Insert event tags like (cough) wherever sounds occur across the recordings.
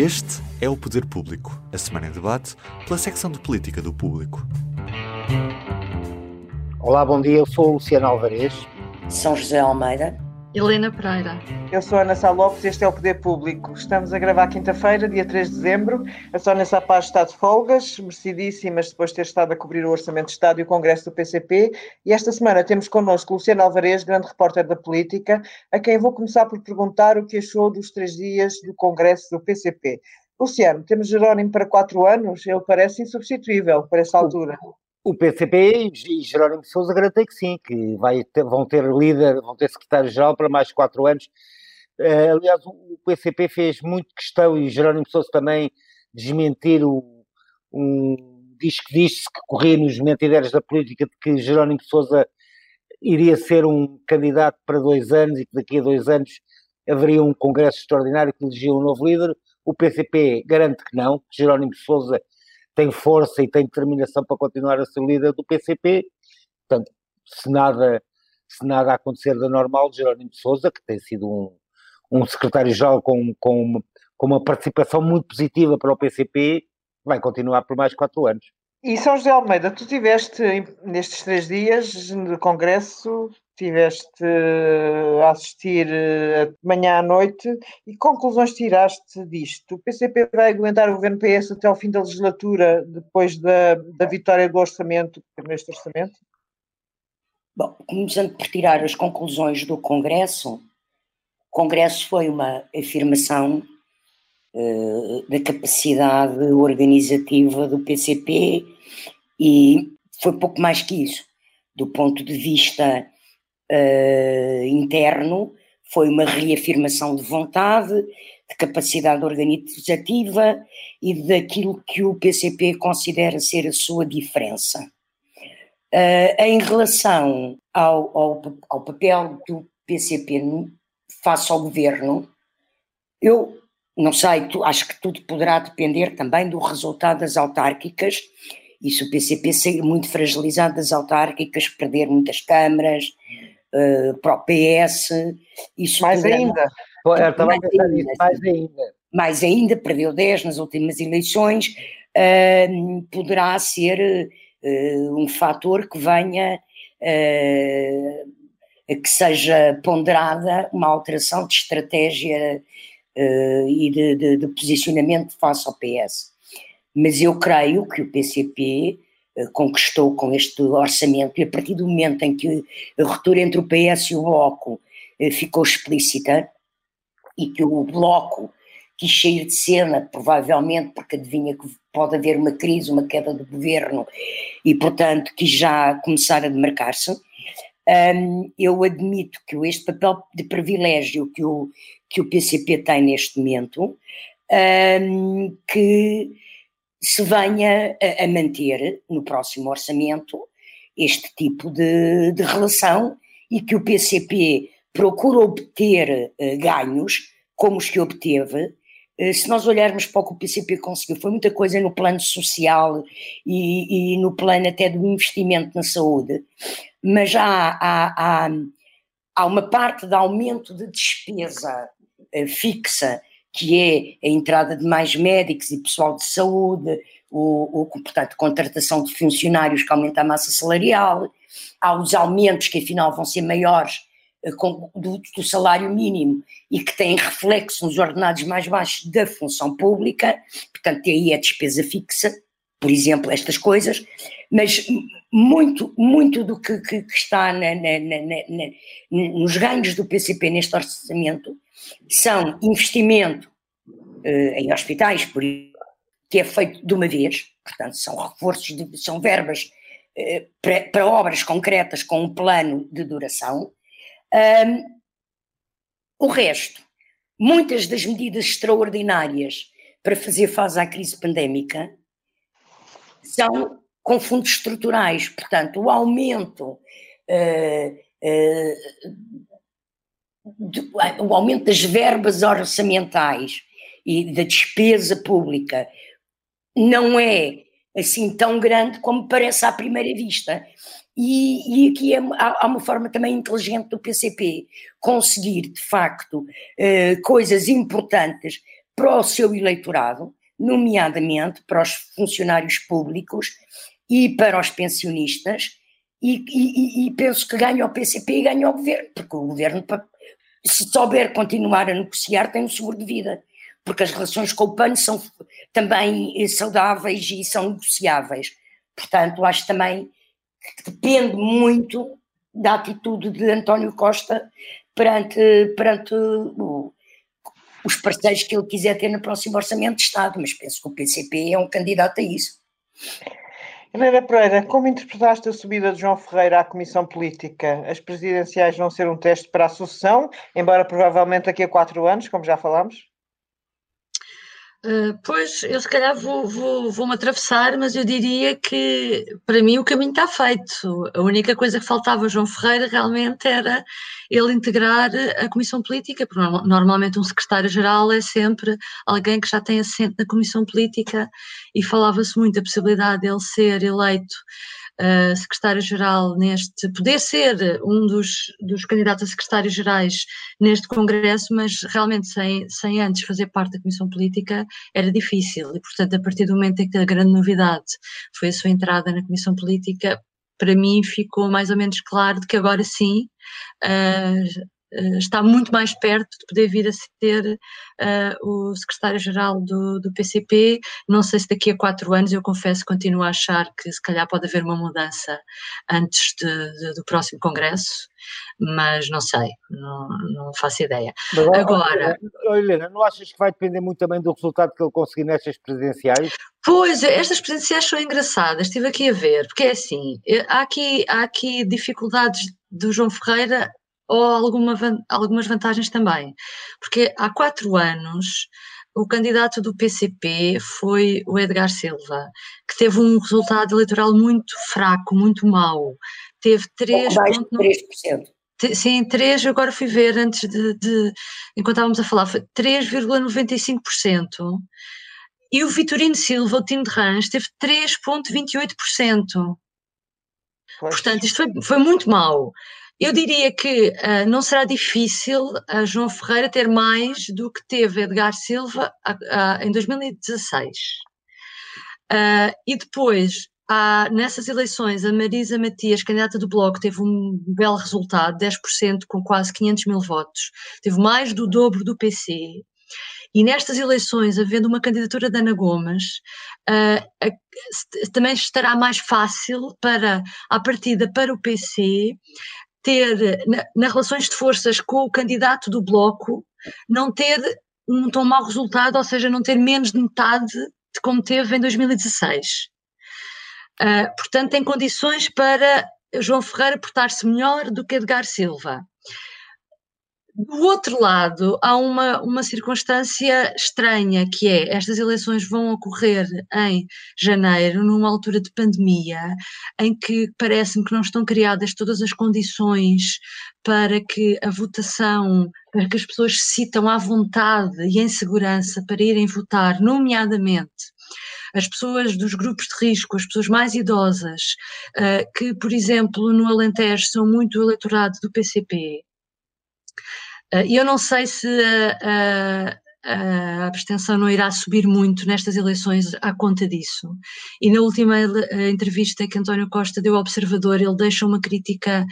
Este é o Poder Público, a semana em debate pela secção de política do público. Olá, bom dia. Eu sou o Luciano Alvarez. São José Almeida. Helena Pereira. Eu sou Ana Sá Lopes e este é o Poder Público. Estamos a gravar quinta-feira, dia 3 de dezembro. A Sónia Sapaz está de folgas, merecidíssimas depois de ter estado a cobrir o Orçamento de Estado e o Congresso do PCP. E esta semana temos connosco Luciano Alvarez, grande repórter da política, a quem vou começar por perguntar o que achou dos três dias do Congresso do PCP. Luciano, temos Jerónimo para quatro anos? Ele parece insubstituível para essa altura. O PCP e Jerónimo Sousa garantem que sim, que vai ter, vão ter líder, vão ter secretário-geral para mais quatro anos. Uh, aliás, o PCP fez muito questão, e Jerónimo Sousa também, desmentir o, um diz que disse que corria nos mentideiros da política de que Jerónimo Sousa iria ser um candidato para dois anos e que daqui a dois anos haveria um congresso extraordinário que elegia um novo líder. O PCP garante que não, que Jerónimo Sousa tem força e tem determinação para continuar a ser líder do PCP. Portanto, se nada, se nada acontecer da normal, Jerónimo de Sousa, que tem sido um, um secretário-geral com, com, com uma participação muito positiva para o PCP, vai continuar por mais quatro anos. E São José Almeida, tu tiveste nestes três dias de congresso, tiveste a assistir de manhã à noite e conclusões tiraste disto? O PCP vai aguentar o governo PS até ao fim da legislatura, depois da, da vitória do orçamento, neste orçamento? Bom, começando por tirar as conclusões do Congresso, o Congresso foi uma afirmação uh, da capacidade organizativa do PCP e foi pouco mais que isso. Do ponto de vista uh, interno, foi uma reafirmação de vontade, de capacidade organizativa e daquilo que o PCP considera ser a sua diferença. Uh, em relação ao, ao, ao, papel do PCP face ao governo, eu não sei, tu, acho que tudo poderá depender também do resultado das autárquicas e se o PCP sair muito fragilizado das autárquicas, perder muitas câmaras uh, para o PS, isso mais ainda. mais, ainda, mais ainda. Mais ainda, perdeu 10 nas últimas eleições, uh, poderá ser uh, um fator que venha que seja ponderada uma alteração de estratégia e de, de, de posicionamento face ao PS. Mas eu creio que o PCP eh, conquistou com este orçamento, e a partir do momento em que a ruptura entre o PS e o Bloco eh, ficou explícita, e que o Bloco quis sair de cena, provavelmente porque adivinha que pode haver uma crise, uma queda do governo, e portanto quis já começar a demarcar-se. Um, eu admito que este papel de privilégio que o, que o PCP tem neste momento, um, que se venha a, a manter no próximo orçamento este tipo de, de, relação e que o PCP procura obter uh, ganhos como os que obteve. Uh, se nós olharmos para o que o PCP conseguiu, foi muita coisa no plano social e, e no plano até do investimento na saúde, mas há, há, há, há uma parte de aumento de despesa uh, fixa que é a entrada de mais médicos e pessoal de saúde, o, o, portanto, contratação de funcionários que aumenta a massa salarial, há os aumentos que afinal vão ser maiores eh, com, do, do, salário mínimo e que têm reflexo nos ordenados mais baixos da função pública, portanto, aí é despesa fixa, por exemplo, estas coisas, mas muito, muito do que, que, que está na, na, na, nos ganhos do PCP neste orçamento são investimento eh, em hospitais, por que é feito de uma vez, portanto, são reforços, de, são verbas eh, para, para, obras concretas com um plano de duração. Um, o resto, muitas das medidas extraordinárias para fazer face à crise pandémica são com fundos estruturais. Portanto, o aumento, uh, uh, de, o aumento das verbas orçamentais e da despesa pública não é assim tão grande como parece à primeira vista. E, e aqui é, há, há, uma forma também inteligente do PCP conseguir, de facto, uh, coisas importantes para o seu eleitorado, nomeadamente para os funcionários públicos e para os pensionistas, e, e, e penso que ganha o PCP e ganha o governo, porque o governo, se souber continuar a negociar, tem um seguro de vida, porque as relações com o PAN são também saudáveis e são negociáveis. Portanto, acho também que depende muito da atitude de António Costa perante, perante o, os parceiros que ele quiser ter no próximo Orçamento de Estado, mas penso que o PCP é um candidato a isso. Helena Pereira, como interpretaste a subida de João Ferreira à Comissão Política? As presidenciais vão ser um teste para a sucessão, embora provavelmente daqui a quatro anos, como já falámos? Uh, pois, eu se calhar vou, vou, vou-me atravessar, mas eu diria que para mim o caminho está feito. A única coisa que faltava a João Ferreira realmente era ele integrar a Comissão Política, porque normalmente um secretário-geral é sempre alguém que já tem assento na Comissão Política e falava-se muito da possibilidade de ele ser eleito secretário-geral neste, poder ser um dos, dos candidatos a secretários-gerais neste Congresso, mas realmente sem, sem antes fazer parte da Comissão Política era difícil. E, portanto, a partir do momento em que a grande novidade foi a sua entrada na Comissão Política, para mim ficou mais ou menos claro de que agora sim uh, está muito mais perto de poder vir a ser uh, o secretário-geral do, do, PCP. Não sei se daqui a quatro anos, eu confesso, continuo a achar que se calhar pode haver uma mudança antes de, de, do próximo Congresso, mas não sei, não, não faço ideia. Mas, Agora. Helena, não achas que vai depender muito também do resultado que ele conseguir nestas presidenciais? Pois, estas presidenciais são engraçadas, estive aqui a ver, porque é assim, há aqui, há aqui dificuldades do João Ferreira ou alguma, algumas vantagens também. Porque há quatro anos o candidato do PCP foi o Edgar Silva, que teve um resultado eleitoral muito fraco, muito mau. Teve 3,3%. Sim, 3, agora fui ver antes de, de enquanto estávamos a falar, foi 3,95%. E o Vitorino Silva, o time de Rãs, teve 3,28%. Portanto, isto foi, foi muito mau. Eu diria que uh, não será difícil a João Ferreira ter mais do que teve Edgar Silva uh, uh, em 2016. e depois, nessas eleições, a Marisa Matias, candidata do Bloco, teve um belo resultado, 10% com quase 500 mil votos. Teve mais do dobro do PC. E nestas eleições, havendo uma candidatura da Ana Gomes, uh, uh, também estará mais fácil para, à partida, para o PC, ter, na, nas relações de forças com o candidato do Bloco, não ter um tão mau resultado, ou seja, não ter menos de metade de como teve em 2016. Uh, ah, portanto, tem condições para João Ferreira portar-se melhor do que Edgar Silva. Do outro lado, há uma, uma circunstância estranha, que é estas eleições vão ocorrer em janeiro, numa altura de pandemia, em que parece-me que não estão criadas todas as condições para que a votação, para que as pessoas se citam à vontade e em segurança para irem votar, nomeadamente as pessoas dos grupos de risco, as pessoas mais idosas, uh, que, por exemplo, no Alentejo são muito eleitorado do PCP, e eu não sei se a, a abstenção não irá subir muito nestas eleições à conta disso. E na última entrevista que António Costa deu ao Observador, ele deixa uma crítica,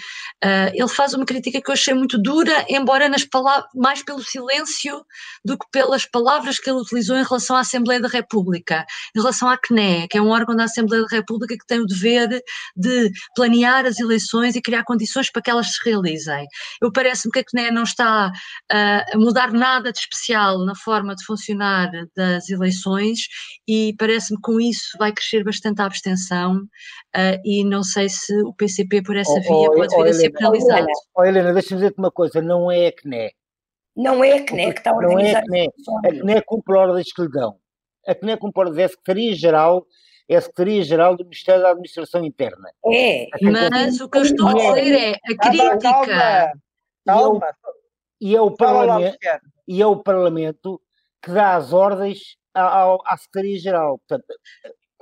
uh, ele faz uma crítica que eu achei muito dura, embora nas palavras, mais pelo silêncio do que pelas palavras que ele utilizou em relação à Assembleia da República, em relação à CNE, que é um órgão da Assembleia da República que tem o dever de planear as eleições e criar condições para que elas se realizem. Eu parece-me que a CNE não está uh, a mudar nada de especial na forma de funcionar das eleições e parece-me que com isso vai crescer bastante a abstenção uh, e não sei se o PCP por essa oh, via oh, pode oh, vir Helena, a ser penalizado. Oh, Helena, deixa-me dizer-te uma coisa, não é a CNE. Não é a CNE que está a organizar. Não é a CNE, a CNE cumpre ordens que lhe dão. a é com portas, é a Secretaria-Geral é a Secretaria-Geral do Ministério da Administração Interna. É, mas o que eu estou a dizer é a crítica. Calma, calma. E é o Parlamento, e é o Parlamento que dá as ordens à, à Secretaria-Geral.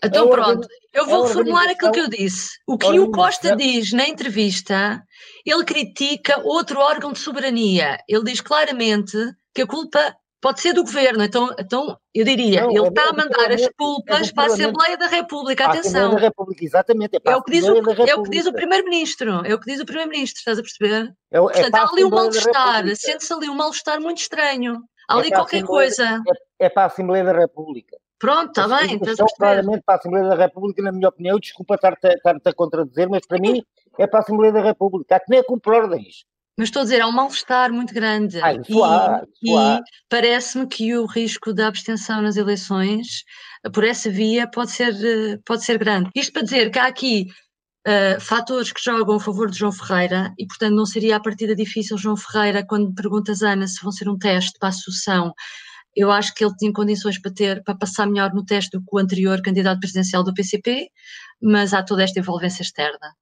Então pronto, eu vou reformular aquilo que eu disse. O que o Costa diz na entrevista, ele critica outro órgão de soberania. Ele diz claramente que a culpa pode ser do governo. Então, então eu diria, não, ele é está a mandar as culpas para a Assembleia da República. Atenção. Assembleia da República, exatamente. É, é, o, que diz o, é o que diz o Primeiro-Ministro. É o que diz o Primeiro-Ministro, estás a perceber? É, Portanto, há ali um mal-estar, sente-se ali um mal-estar muito estranho. Há ali qualquer coisa. É, para a Assembleia da República. Pronto, está bem. Estás claramente para a Assembleia da República, na minha opinião, desculpa estar-te estar a contradizer, mas para mim é para a Assembleia da República. Há que nem é cumprir ordens. Mas estou a dizer, há um mal-estar muito grande. Ah, e, e parece-me que o risco da abstenção nas eleições, por essa via, pode ser, pode ser grande. Isto para dizer que há aqui uh, fatores que jogam a favor de João Ferreira, e portanto não seria a partida difícil João Ferreira, quando perguntas, Ana, se vão ser um teste para a sucessão, eu acho que ele tinha condições para ter, para passar melhor no teste do que o anterior candidato presidencial do PCP, mas há toda esta envolvência externa.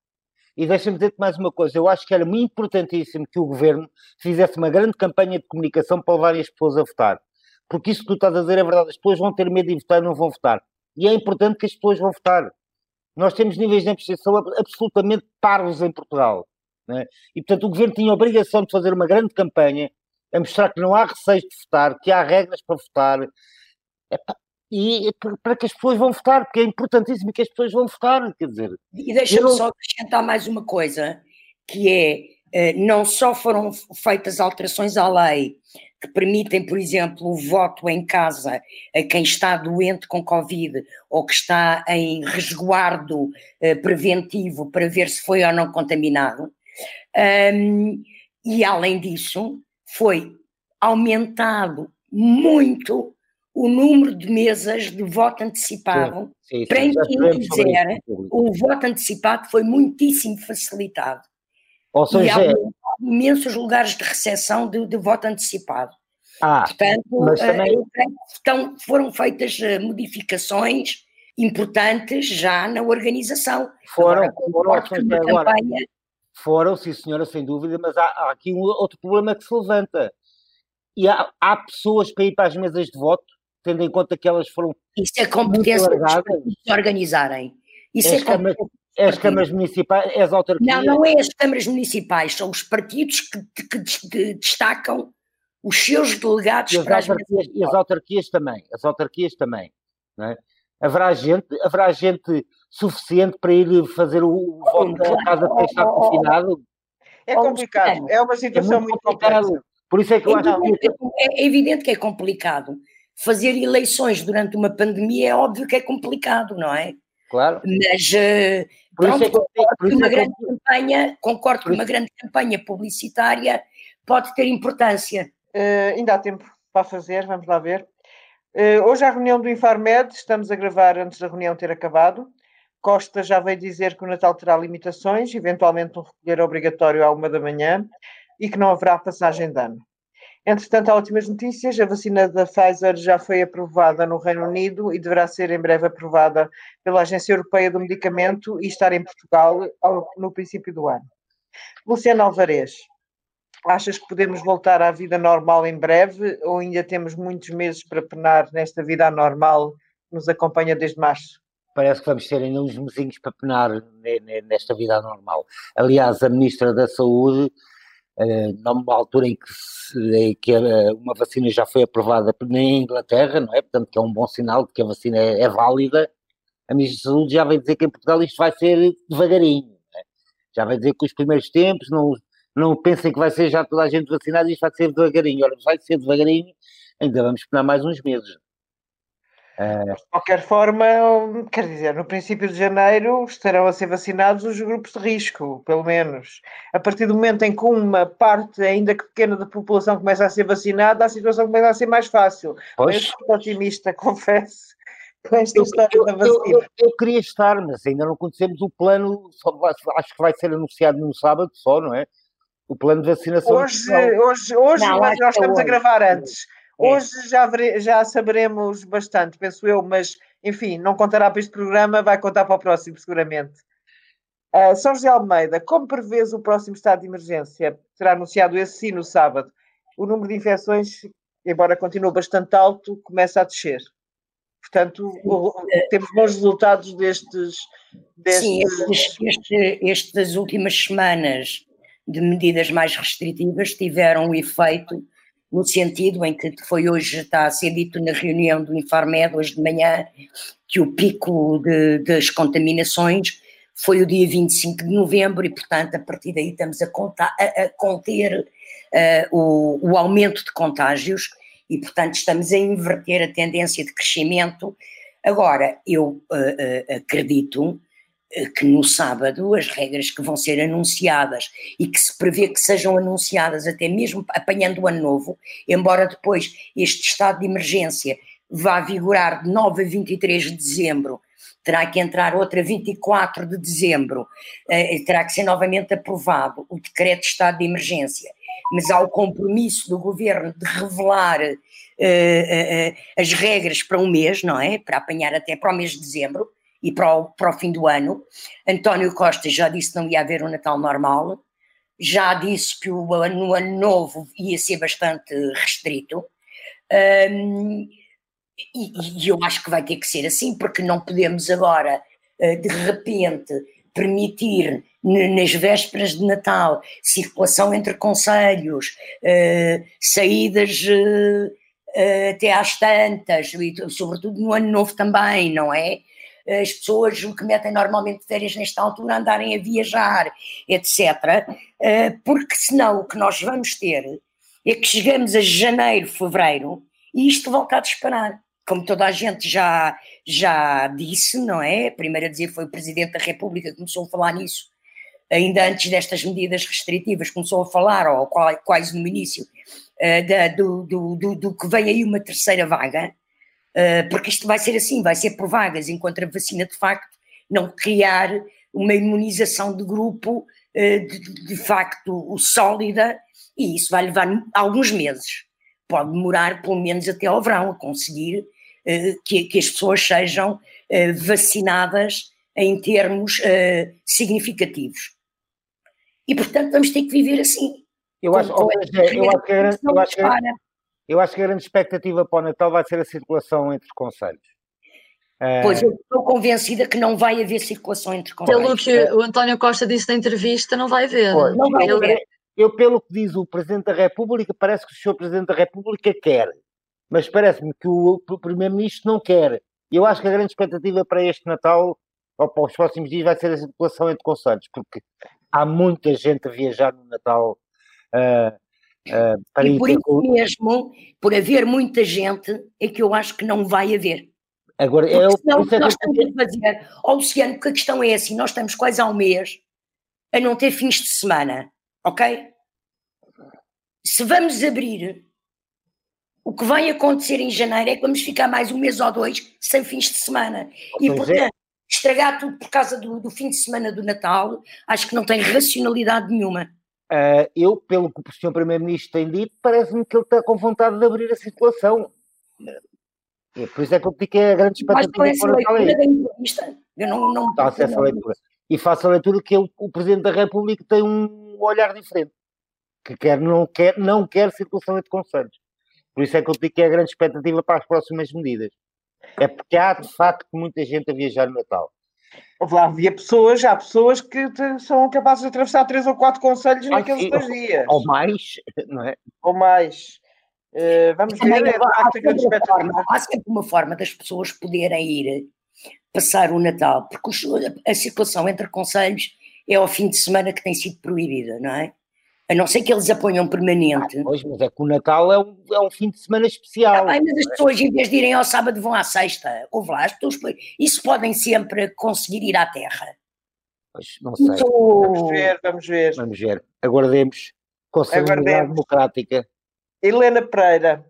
E deixa-me dizer-te mais uma coisa: eu acho que era muito importantíssimo que o governo fizesse uma grande campanha de comunicação para levar as pessoas a votar. Porque isso que tu estás a dizer é verdade, as pessoas vão ter medo de votar e não vão votar. E é importante que as pessoas vão votar. Nós temos níveis de abstenção absolutamente parvos em Portugal. Né? E, portanto, o governo tinha a obrigação de fazer uma grande campanha a mostrar que não há receios de votar, que há regras para votar e para que as pessoas vão votar, porque é importantíssimo que as pessoas vão votar, quer dizer. E deixa-me só acrescentar mais uma coisa, que é, eh, não só foram feitas alterações à lei que permitem, por exemplo, o voto em casa a quem está doente com Covid ou que está em resguardo eh, preventivo para ver se foi ou não contaminado, um, e além disso, foi aumentado muito o número de mesas de voto antecipado. Sim, sim, Para quem quiser, o voto antecipado foi muitíssimo facilitado. Ou seja, e há é- imensos lugares de recepção de, de voto antecipado. Ah, Portanto, eh, também... então, foram feitas eh, modificações importantes já na organização. Foram, agora, foram, agora, campanha... foram, sim senhora, sem dúvida, mas há, há aqui um outro problema que se levanta. E há, há pessoas para ir para as mesas de voto tendo em conta que elas foram. Isso é competência de organizarem. Isso as é câmaras, as câmaras municipais, as autarquias. Não, não é as câmaras municipais, são os partidos que, que destacam os seus delegados e as, autarquias, e as autarquias também, as autarquias também. Não é? haverá, gente, haverá gente suficiente para ir fazer o, voto da casa que está confinado? É complicado, é uma situação é muito, muito complicada. Por isso é que eu então, acho que... É evidente que é complicado, fazer eleições durante uma pandemia é óbvio que é complicado, não é? Claro. Mas uh, pronto, é que, concordo, que uma é grande campanha, concordo que uma grande campanha publicitária pode ter importância. Uh, ainda há tempo para fazer, vamos lá ver. Uh, hoje, a reunião do Infarmed, estamos a gravar antes da reunião ter acabado. Costa já veio dizer que o Natal terá limitações, eventualmente um recolher obrigatório à uma da manhã e que não haverá passagem de ano. Entretanto, há ótimas notícias. A vacina da Pfizer já foi aprovada no Reino Unido e deverá ser em breve aprovada pela Agência Europeia do Medicamento e estar em Portugal no princípio do ano. Luciano Alvarez, achas que podemos voltar à vida normal em breve ou ainda temos muitos meses para penar nesta vida anormal que nos acompanha desde março? Parece que vamos ter ainda uns mesinhos para penar nesta vida anormal. Aliás, a Ministra da Saúde numa altura em que, se, que uma vacina já foi aprovada na Inglaterra, não é? Portanto, que é um bom sinal de que a vacina é, é válida. A Ministra da Saúde já vai dizer que em Portugal isto vai ser devagarinho. É? Já vai dizer que os primeiros tempos não, não pensem que vai ser já toda a gente vacinada, isto vai ser devagarinho. Ora, vai ser devagarinho, ainda vamos esperar mais uns meses. Uh... De qualquer forma, quer dizer, no princípio de janeiro estarão a ser vacinados os grupos de risco, pelo menos. A partir do momento em que uma parte, ainda que pequena, da população começa a ser vacinada, a situação começa a ser mais fácil. Pois. Eu sou otimista, (laughs) confesso, com esta eu, história eu, da vacina. Eu, eu, queria estar, mas ainda não conhecemos o plano, só, acho que vai ser anunciado no sábado só, não é? O plano de vacinação. Hoje, hoje, hoje não, mas nós estamos a gravar antes. Hoje já, já saberemos bastante, penso eu, mas enfim, não contará para este programa, vai contar para o próximo, seguramente. Uh, São José Almeida, como prevês o próximo estado de emergência? Será anunciado esse sim no sábado. O número de infecções, embora continue bastante alto, começa a descer. Portanto, temos bons resultados destes. destes... Sim, este, estas últimas semanas de medidas mais restritivas tiveram o efeito no sentido em que foi hoje, está a ser dito na reunião do Infarmed, hoje de manhã, que o pico de, das contaminações foi o dia 25 de novembro e, portanto, a partir daí estamos a, contar, a, a conter uh, o, o, aumento de contágios e, portanto, estamos a inverter a tendência de crescimento. Agora, eu uh, uh, acredito que no sábado as regras que vão ser anunciadas e que se prevê que sejam anunciadas até mesmo apanhando o ano novo, embora depois este estado de emergência vá vigorar de 9 a 23 de dezembro terá que entrar outra 24 de dezembro, uh, terá que ser novamente aprovado o decreto de estado de emergência, mas há o compromisso do governo de revelar uh, as regras para um mês, não é? Para apanhar até para o mês de dezembro e para o, para o fim do ano. António Costa já disse que não ia haver um Natal normal, já disse que o ano, no ano novo ia ser bastante restrito. Um, e, e, eu acho que vai ter que ser assim, porque não podemos agora, eh, de repente, permitir nas vésperas de Natal circulação entre conselhos, eh, saídas eh, até às tantas, e sobretudo no ano novo também, não é? As pessoas que metem normalmente férias nesta altura andarem a viajar, etc. Porque senão o que nós vamos ter é que chegamos a janeiro, fevereiro e isto volta a disparar como toda a gente já, já disse, não é? Primeiro a dizer foi o Presidente da República que começou a falar nisso, ainda antes destas medidas restritivas, começou a falar, ou quase no início, uh, da, do, do, do, do, que vem aí uma terceira vaga, porque isto vai ser assim, vai ser por vagas, enquanto a vacina de facto não criar uma imunização de grupo uh, de, de facto sólida, e isso vai levar alguns meses pode demorar pelo menos até ao verão a conseguir uh, que, que, as pessoas sejam vacinadas em termos significativos. E, portanto, vamos ter que viver assim. Eu acho, com, seja, eu, acho que a, eu, acho que, eu acho que a grande expectativa para o Natal vai ser a circulação entre conselhos. Pois, eu estou convencida que não vai haver circulação entre conselhos. Pelo que o António Costa disse na entrevista, não vai haver. Pois, não vai haver. Eu, pelo que diz o Presidente da República, parece que o Sr. Presidente da República quer, mas parece-me que o Primeiro-Ministro não quer. Eu acho que a grande expectativa para este Natal, ou para os próximos dias, vai ser a circulação entre conselhos, porque há muita gente a viajar no Natal. Uh, uh, para e por isso com... mesmo, por haver muita gente, é que eu acho que não vai haver. Agora, Porque eu, senão, é nós estamos a fazer, oh, Luciano, porque a questão é assim, nós estamos quase há um mês a não ter fins de semana ok? Se vamos abrir, o que vai acontecer em janeiro é que vamos ficar mais um mês ou dois sem fins de semana. E, pois é. portanto, é. estragar tudo por causa do, do, fim de semana do Natal, acho que não tem racionalidade nenhuma. Uh, eu, pelo que o Sr. Primeiro-Ministro tem dito, parece-me que ele está com vontade de abrir a situação. É, por isso é que eu digo que é a grande expectativa Mas para a leitura da entrevista. Eu não, não, não, não, não, leitura. E faço a leitura que ele, o Presidente da República tem um um olhar diferente, que quer, não, quer, não quer circulação entre conselhos. Por isso é que eu digo que é a grande expectativa para as próximas medidas. É porque há, de facto, muita gente a viajar no Natal. Lá havia pessoas, há pessoas que são capazes de atravessar três ou quatro conselhos naqueles dois dias. Ou mais, não é? Ou mais. Uh, vamos ver. É, há, sempre forma, há sempre uma forma das pessoas poderem ir passar o Natal, porque a circulação entre conselhos é ao fim de semana que tem sido proibida, não é? A não ser que eles aponham permanente. Ah, pois, mas é que o Natal é um, é um fim de semana especial. Ah, mas as pessoas, em vez de irem ao sábado, vão à sexta. Houve lá, as pessoas, isso podem sempre conseguir ir à terra. Pois, não sei. Então, vamos ver, vamos ver. Vamos ver. Aguardemos. Conselho Democrática. Helena Pereira.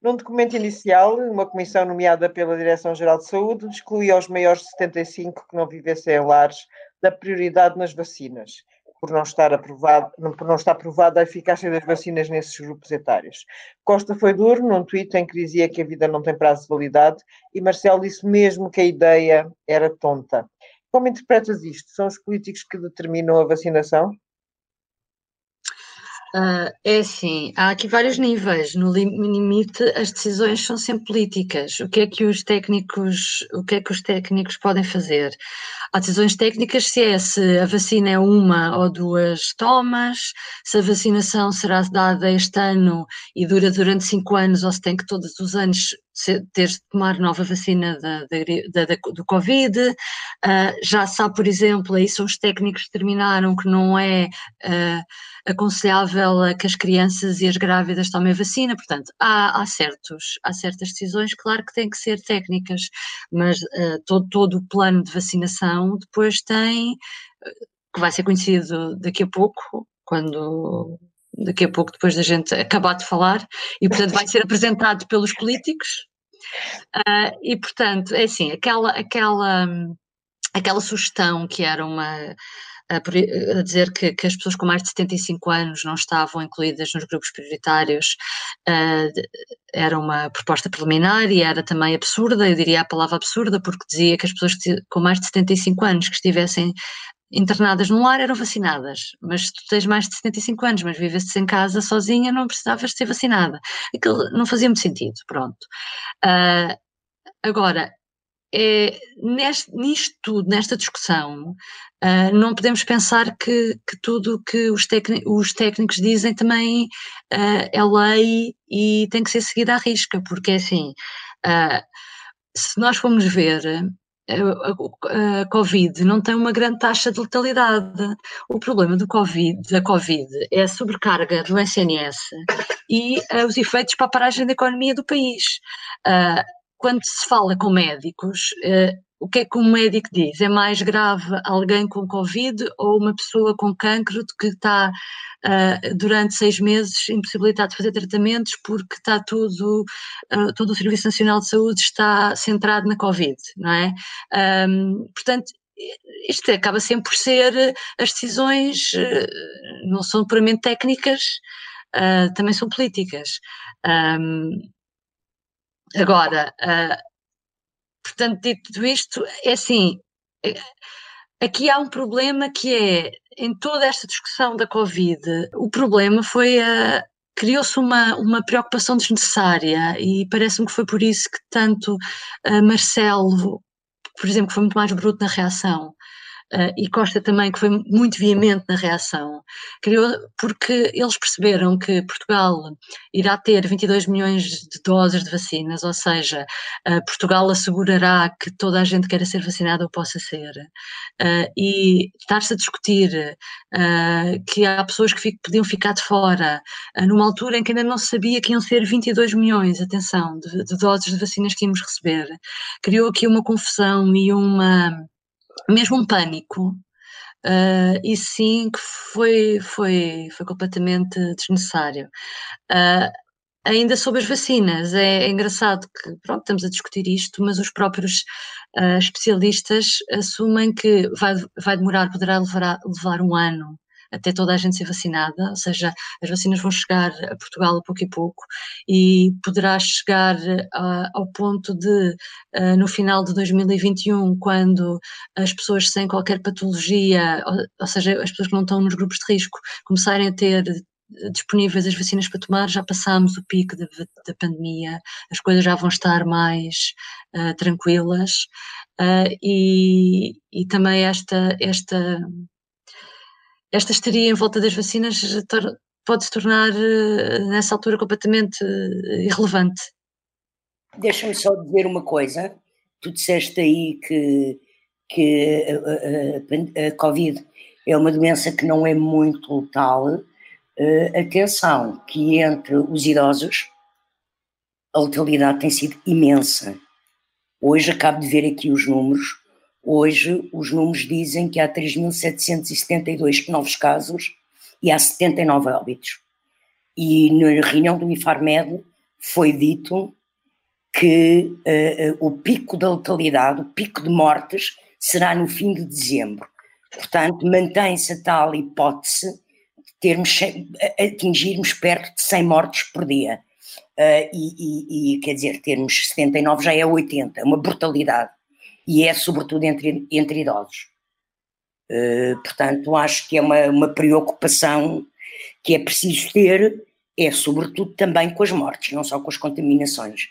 Num documento inicial, uma comissão nomeada pela Direção-Geral de Saúde excluía os maiores de 75 que não vivessem em lares da prioridade nas vacinas. Por não estar aprovado, por não estar provada a eficácia das vacinas nesses grupos etários. Costa foi duro num tweet em que dizia que a vida não tem prazo de validade e Marcelo disse mesmo que a ideia era tonta. Como interpretas isto? São os políticos que determinam a vacinação? Uh, é assim, há aqui vários níveis. No limite, as decisões são sempre políticas. O que é que os técnicos, o que é que os técnicos podem fazer? Há decisões técnicas se é se a vacina é uma ou duas tomas, se a vacinação será dada este ano e dura durante cinco anos ou se tem que todos os anos ter de tomar nova vacina da, da, da, do Covid. Uh, já sabe, por exemplo, aí são os técnicos que determinaram que não é uh, aconselhável que as crianças e as grávidas tomem vacina. Portanto, há, há, certos, há certas decisões, claro que têm que ser técnicas, mas uh, todo, todo o plano de vacinação depois tem, que vai ser conhecido daqui a pouco, quando daqui a pouco, depois da gente acabar de falar, e portanto vai ser apresentado pelos políticos. Uh, e portanto, é assim, aquela, aquela, aquela sugestão que era uma. A, dizer que, que, as pessoas com mais de 75 anos não estavam incluídas nos grupos prioritários uh, era uma proposta preliminar e era também absurda, eu diria a palavra absurda, porque dizia que as pessoas com mais de 75 anos que estivessem internadas no lar eram vacinadas, mas tu tens mais de 75 anos, mas vives em casa sozinha, não precisavas ser vacinada. Aquilo não fazia muito sentido, pronto. Uh, agora, é, neste, nisto tudo, nesta discussão, uh, não podemos pensar que, que tudo o que os, os, técnicos dizem também uh, é lei e tem que ser seguida à risca, porque é assim, se nós formos ver a, a, Covid não tem uma grande taxa de letalidade. O problema do COVID, da Covid é a sobrecarga do SNS e uh, os efeitos para a paragem da economia do país. Quando se fala com médicos, o que é que um médico diz? É mais grave alguém com Covid ou uma pessoa com cancro que está uh, durante seis meses impossibilitado de fazer tratamentos porque está tudo, uh, todo o Serviço Nacional de Saúde está centrado na Covid, não é? Um, portanto, isto acaba sempre por ser, as decisões uh, não são puramente técnicas, também são políticas. Um, agora, Portanto, dito isto, é assim, é, aqui há um problema que é, em toda esta discussão da Covid, o problema foi a. Criou-se uma, uma preocupação desnecessária e parece-me que foi por isso que tanto Marcelo, por exemplo, que foi muito mais bruto na reação, Uh, e Costa também, que foi muito veemente na reação, criou, porque eles perceberam que Portugal irá ter 22 milhões de doses de vacinas, ou seja, uh, Portugal assegurará que toda a gente que queira ser vacinada o possa ser. Uh, e estar-se a discutir que há pessoas que fico, podiam ficar de fora, numa altura em que ainda não se sabia que iam ser 22 milhões, atenção, de, de doses de vacinas que íamos receber, criou aqui uma confusão e uma mesmo um pânico. Uh, e sim que foi, foi, foi completamente desnecessário. Uh, ainda sobre as vacinas, é, é, engraçado que, pronto, estamos a discutir isto, mas os próprios uh, especialistas assumem que vai, vai demorar, poderá levar, levar um ano até toda a gente ser vacinada, ou seja, as vacinas vão chegar a Portugal a pouco e pouco e poderá chegar uh, ao ponto de, uh, no final de 2021, quando as pessoas sem qualquer patologia, ou, ou seja, as pessoas que não estão nos grupos de risco, começarem a ter disponíveis as vacinas para tomar, já passámos o pico da, da pandemia, as coisas já vão estar mais uh, tranquilas uh, e, e também esta, esta esta histeria em volta das vacinas pode se tornar, eh, nessa altura, completamente eh, irrelevante. Deixa-me só dizer uma coisa. Tu disseste aí que, que a, a, a, Covid é uma doença que não é muito letal. Uh, atenção, que entre os idosos a letalidade tem sido imensa. Hoje acabo de ver aqui os números Hoje, os números dizem que há 3.772 novos casos e há 79 óbitos. E na reunião do IFARMED foi dito que uh, uh, o pico da letalidade, o pico de mortes, será no fim de dezembro. Portanto, mantém-se a tal hipótese de termos, atingirmos perto de 100 mortes por dia. Uh, e, e, e, quer dizer, termos 79 já é 80, é uma brutalidade. E é sobretudo entre, entre idosos. Uh, portanto, acho que é uma, uma preocupação que é preciso ter, é sobretudo também com as mortes, não só com as contaminações.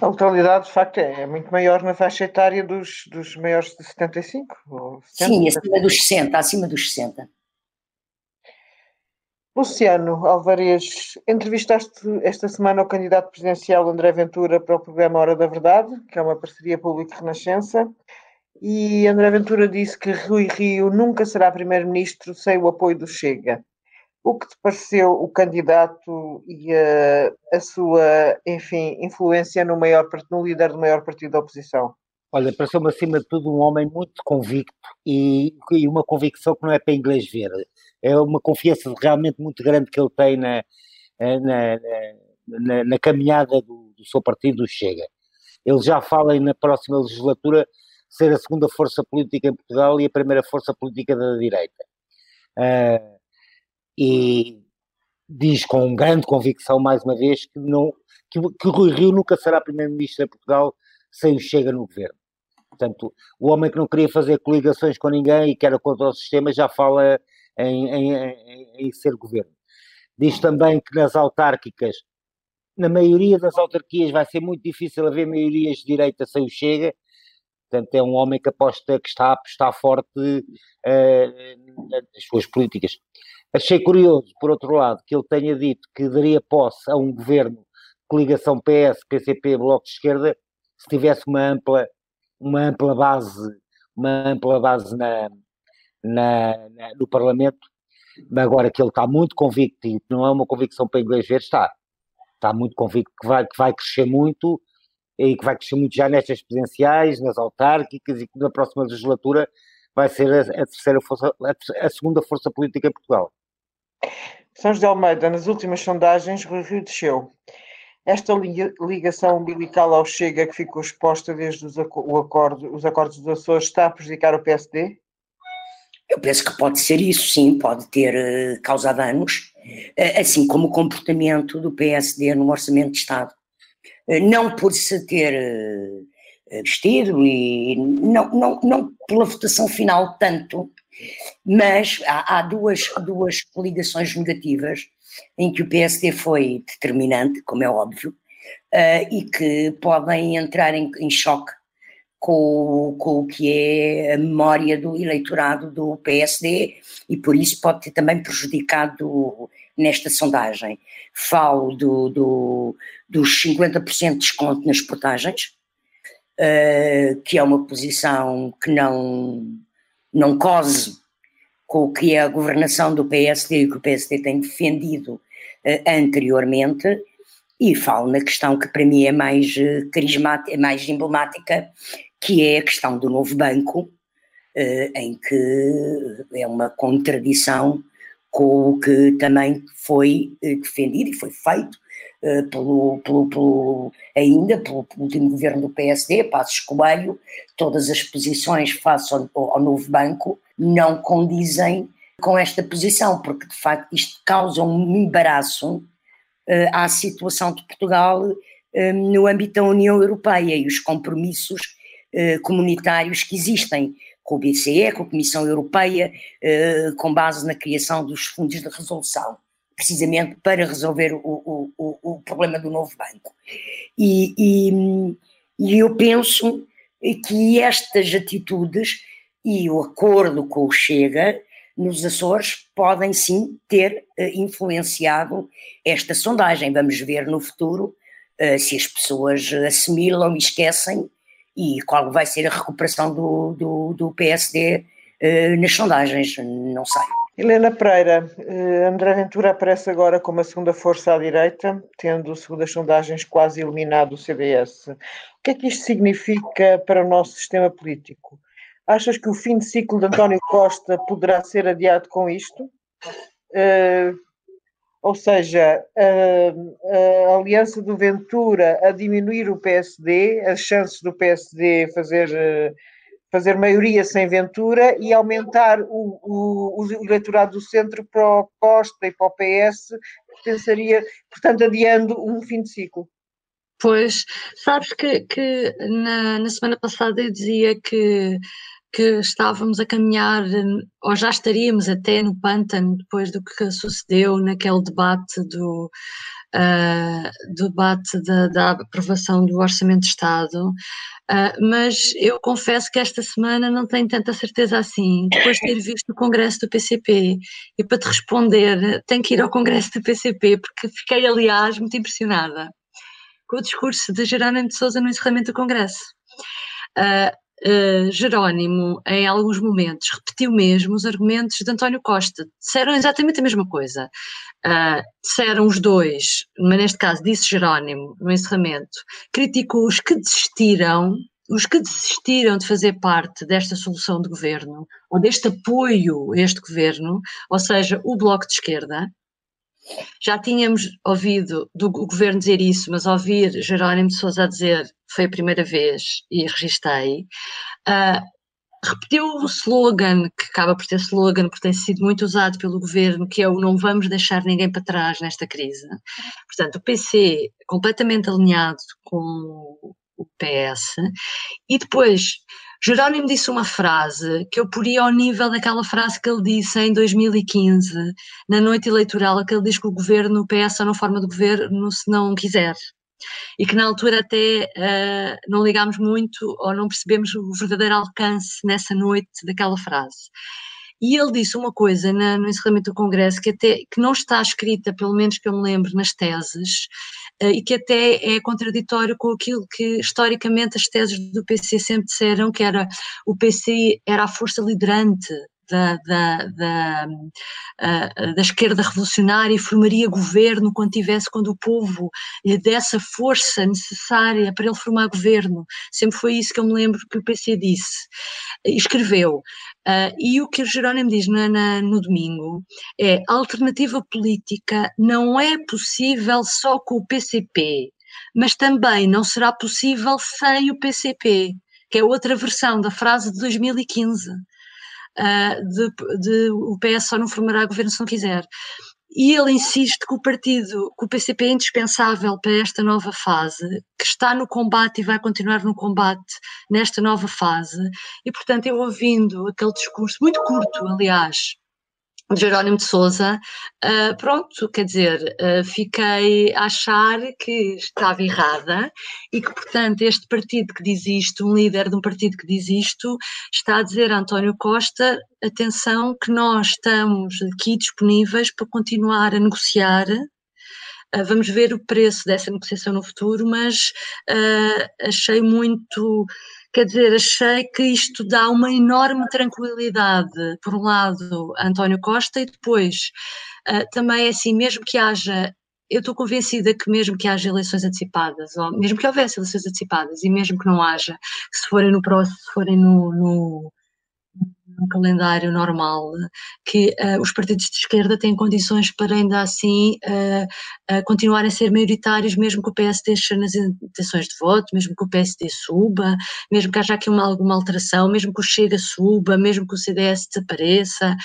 A letalidade, de facto, é muito maior na faixa etária dos, dos maiores de 75? Ou 70, Sim, acima dos 60, acima dos 60. Luciano Alvarez, entrevistaste esta semana o candidato presidencial André Ventura para o programa Hora da Verdade, que é uma parceria público-renascença, e André Ventura disse que Rui Rio nunca será primeiro-ministro sem o apoio do Chega. O que te pareceu o candidato e a, a sua, enfim, influência no, maior, no líder do maior partido da oposição? Olha, pareceu-me acima de tudo um homem muito convicto e, e, uma convicção que não é para inglês ver. É uma confiança realmente muito grande que ele tem na, na, na, na caminhada do, do, seu partido, do Chega. Ele já fala em, na próxima legislatura ser a segunda força política em Portugal e a primeira força política da direita. Uh, e diz com grande convicção, mais uma vez, que, não, que, que Rui Rio nunca será primeiro-ministro em Portugal sem o Chega no governo. Portanto, o homem que não queria fazer coligações com ninguém e que era contra o sistema já fala em, em, em, em ser governo. Diz também que nas autárquicas, na maioria das autarquias, vai ser muito difícil haver maiorias de direita sem o Chega. Portanto, é um homem que aposta que está forte uh, nas suas políticas. Achei curioso, por outro lado, que ele tenha dito que daria posse a um governo coligação PS, PCP, Bloco de Esquerda, se tivesse uma ampla uma ampla base, uma ampla base na, na, na, no Parlamento, agora que ele está muito convicto, e não é uma convicção para inglês ver, está, está muito convicto que vai, que vai crescer muito, e que vai crescer muito já nestas presidenciais, nas autárquicas, e que na próxima legislatura vai ser a, a terceira força, a, a, segunda força política em Portugal. São José Almeida, nas últimas sondagens, Rui Rio desceu. Esta ligação umbilical ao Chega que ficou exposta desde os, acordo, os acordos dos Açores está a prejudicar o PSD? Eu penso que pode ser isso, sim, pode ter uh, causado danos, uh, assim como o comportamento do PSD no Orçamento de Estado. Uh, não por se ter vestido e não, não, não pela votação final tanto, mas há, há duas, duas coligações negativas em que o PSD foi determinante, como é óbvio, e que podem entrar em, em choque com, com, o que é a memória do eleitorado do PSD e por isso pode ter também prejudicado nesta sondagem. Falo do, do, dos 50% de desconto nas portagens, uh, que é uma posição que não, não cose com o que é a governação do PSD e que o PSD tem defendido uh, anteriormente, e falo na questão que para mim é mais uh, carismática, é mais emblemática, que é a questão do novo banco, uh, em que é uma contradição com o que também foi defendido e foi feito pelo, pelo, pelo, ainda pelo, pelo, último governo do PSD, Passos Coelho, todas as posições face ao, ao novo banco não condizem com esta posição, porque de facto isto causa um embaraço uh, à situação de Portugal uh, no âmbito da União Europeia e os compromissos uh, comunitários que existem com o BCE, com a Comissão Europeia, com base na criação dos fundos de resolução, precisamente para resolver o, o, o problema do novo banco. E, e, e eu penso que estas atitudes e o acordo com o Chega nos Açores podem sim ter uh, influenciado esta sondagem. Vamos ver no futuro se as pessoas assimilam e esquecem e qual vai ser a recuperação do, do, do PSD uh, eh, nas sondagens, não sei. Helena Pereira, André Ventura aparece agora como a segunda força à direita, tendo, segundo as sondagens, quase eliminado o CDS. O que é que isto significa para o nosso sistema político? Achas que o fim de ciclo de António Costa poderá ser adiado com isto? Uh, ou seja, a, a, aliança do Ventura a diminuir o PSD, as chances do PSD fazer, fazer maioria sem Ventura e aumentar o, o, o eleitorado do centro para o Costa e para o PS, pensaria, portanto, adiando um fim de ciclo. Pois, sabes que, que na, na semana passada eu dizia que que estávamos a caminhar, ou já estaríamos até no pântano, depois do que sucedeu naquele debate do, uh, debate da, da, aprovação do Orçamento de Estado, uh, mas eu confesso que esta semana não tenho tanta certeza assim, depois de ter visto o Congresso do PCP, e para te responder, tenho que ir ao Congresso do PCP, porque fiquei, aliás, muito impressionada com o discurso de Jerónimo de Sousa no encerramento do Congresso. Uh, uh, Jerónimo, em alguns momentos, repetiu mesmo os argumentos de António Costa. Disseram exatamente a mesma coisa. Uh, disseram os dois, mas neste caso disse Jerónimo no encerramento, criticou os que desistiram, os que desistiram de fazer parte desta solução de governo, ou deste apoio a este governo, ou seja, o Bloco de Esquerda, já tínhamos ouvido do governo dizer isso, mas ouvir Jerónimo de Sousa dizer foi a primeira vez e registrei. Uh, repetiu o slogan, que acaba por ter slogan, porque tem sido muito usado pelo governo, que é o não vamos deixar ninguém para trás nesta crise. Portanto, o PC completamente alinhado com o PS, e depois Jerónimo disse uma frase que eu poria ao nível daquela frase que ele disse em 2015, na noite eleitoral, que ele diz que o governo, o PS não forma de governo se não quiser. E que na altura até uh, não ligámos muito ou não percebemos o verdadeiro alcance nessa noite daquela frase. E ele disse uma coisa na, no encerramento do Congresso que até que não está escrita, pelo menos que eu me lembro, nas teses, e que até é contraditório com aquilo que historicamente as teses do PC sempre disseram, que era o PC era a força liderante da, da, da, da, esquerda revolucionária e formaria governo quando tivesse, quando o povo lhe desse a força necessária para ele formar governo. Sempre foi isso que eu me lembro que o PC disse. Escreveu. Uh, e o que o Jerónimo diz na, no domingo é a alternativa política não é possível só com o PCP, mas também não será possível sem o PCP, que é outra versão da frase de 2015 uh, de, de, o PS só não formará governo se não quiser. E ele insiste que o partido, que o PCP é indispensável para esta nova fase, que está no combate e vai continuar no combate nesta nova fase. E, portanto, eu ouvindo aquele discurso, muito curto, aliás, Jerónimo de Souza, uh, pronto, quer dizer, uh, fiquei a achar que estava errada e que, portanto, este partido que diz isto, um líder de um partido que diz isto, está a dizer a António Costa, atenção que nós estamos aqui disponíveis para continuar a negociar. Uh, Vamos ver o preço dessa negociação no futuro, mas achei muito Quer dizer, achei que isto dá uma enorme tranquilidade, por um lado, a António Costa, e depois uh, também, assim, mesmo que haja eu estou convencida que mesmo que haja eleições antecipadas, ou mesmo que houvesse eleições antecipadas, e mesmo que não haja, se forem no próximo, se forem no, no, no calendário normal, que uh, os partidos de esquerda têm condições para ainda assim uh, uh, continuarem a ser maioritários, mesmo que o PS deixe nas intenções de voto, mesmo que o PSD suba, mesmo que haja aqui uma, alguma alteração, mesmo que o Chega suba, mesmo que o CDS desapareça.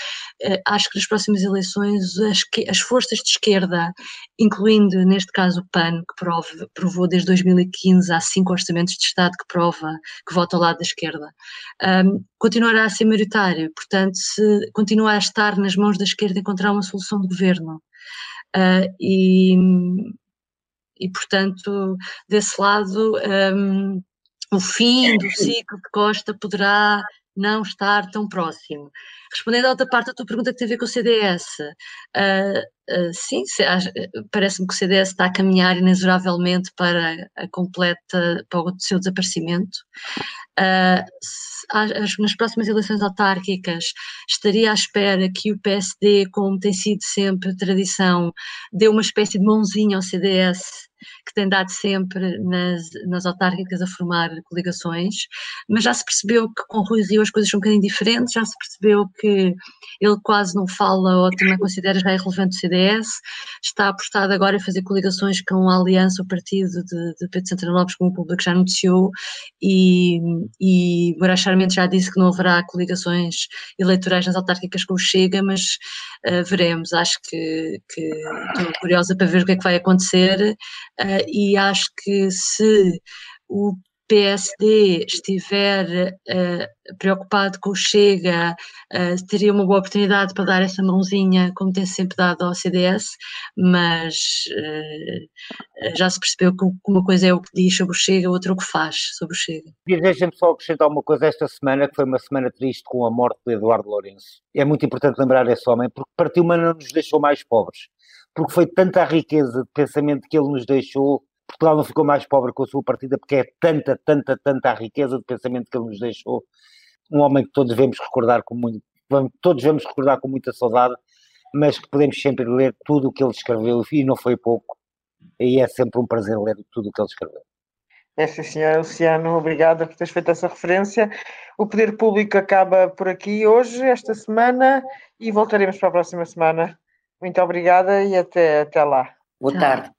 acho que nas próximas eleições as, as, forças de esquerda, incluindo neste caso o PAN, que prove, provou desde 2015 há cinco orçamentos de Estado que prova que vota ao lado da esquerda, um, continuará a ser maioritário. Portanto, se continuar a estar nas mãos da esquerda, encontrar uma solução de governo. Uh, e, e, portanto, desse lado, um, o fim do ciclo de Costa poderá não estar tão próximo. Respondendo à outra parte da tua pergunta que tem a ver com o CDS, uh, uh, sim, parece-me que o CDS está a caminhar inexoravelmente para a completa, para o seu desaparecimento. Uh, nas próximas eleições autárquicas estaria à espera que o PSD, como tem sido sempre tradição, dê uma espécie de mãozinha ao CDS, que tem dado sempre nas, nas autárquicas a formar coligações, mas já se percebeu que com Rui Rio as coisas são um bocadinho diferentes, já se percebeu que ele quase não fala ou também (laughs) considera já irrelevante o CDS, está apostado agora em fazer coligações com a Aliança, o partido de, de Pedro Santana Lopes, como o público já anunciou, e, e Charmente já disse que não haverá coligações eleitorais nas autárquicas com o Chega, mas uh, veremos, acho que, que, estou curiosa para ver o que é que vai acontecer, uh, e acho que se o PSD estiver uh, preocupado com o Chega, uh, teria uma boa oportunidade para dar essa mãozinha, como tem sempre dado ao CDS, mas uh, já se percebeu que uma coisa é o que diz sobre o Chega, outra é o que faz sobre o Chega. Deixem-me só acrescentar uma coisa esta semana, que foi uma semana triste com a morte de Eduardo Lourenço. É muito importante lembrar esse homem, porque partiu, mas não nos deixou mais pobres. Porque foi tanta a riqueza de pensamento que ele nos deixou Portugal não ficou mais pobre com a sua partida porque é tanta, tanta, tanta a riqueza de pensamento que ele nos deixou. Um homem que todos devemos recordar com muito, todos devemos recordar com muita saudade, mas que podemos sempre ler tudo o que ele escreveu e não foi pouco. E é sempre um prazer ler tudo o que ele escreveu. É sim, senhora Luciano, obrigada por teres feito essa referência. O Poder Público acaba por aqui hoje, esta semana, e voltaremos para a próxima semana. Muito obrigada e até, até lá. Boa tarde.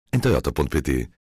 em